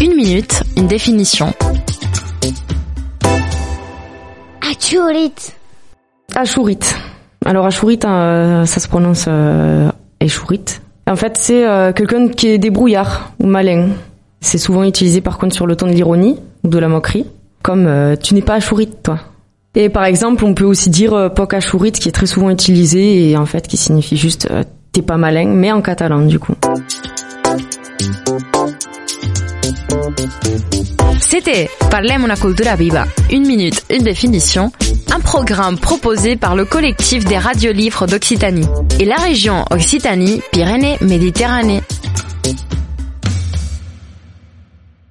Une minute, une définition. Achurit. Achurit. Alors Achurit, hein, ça se prononce euh, En fait, c'est euh, quelqu'un qui est débrouillard ou malin. C'est souvent utilisé par contre sur le ton de l'ironie ou de la moquerie, comme euh, tu n'es pas Achurit, toi. Et par exemple, on peut aussi dire euh, poc Achurit, qui est très souvent utilisé et en fait qui signifie juste euh, t'es pas malin, mais en catalan du coup. C'était Parlem una cultura viva, une minute, une définition, un programme proposé par le collectif des radiolivres d'Occitanie. Et la région Occitanie-Pyrénées-Méditerranée.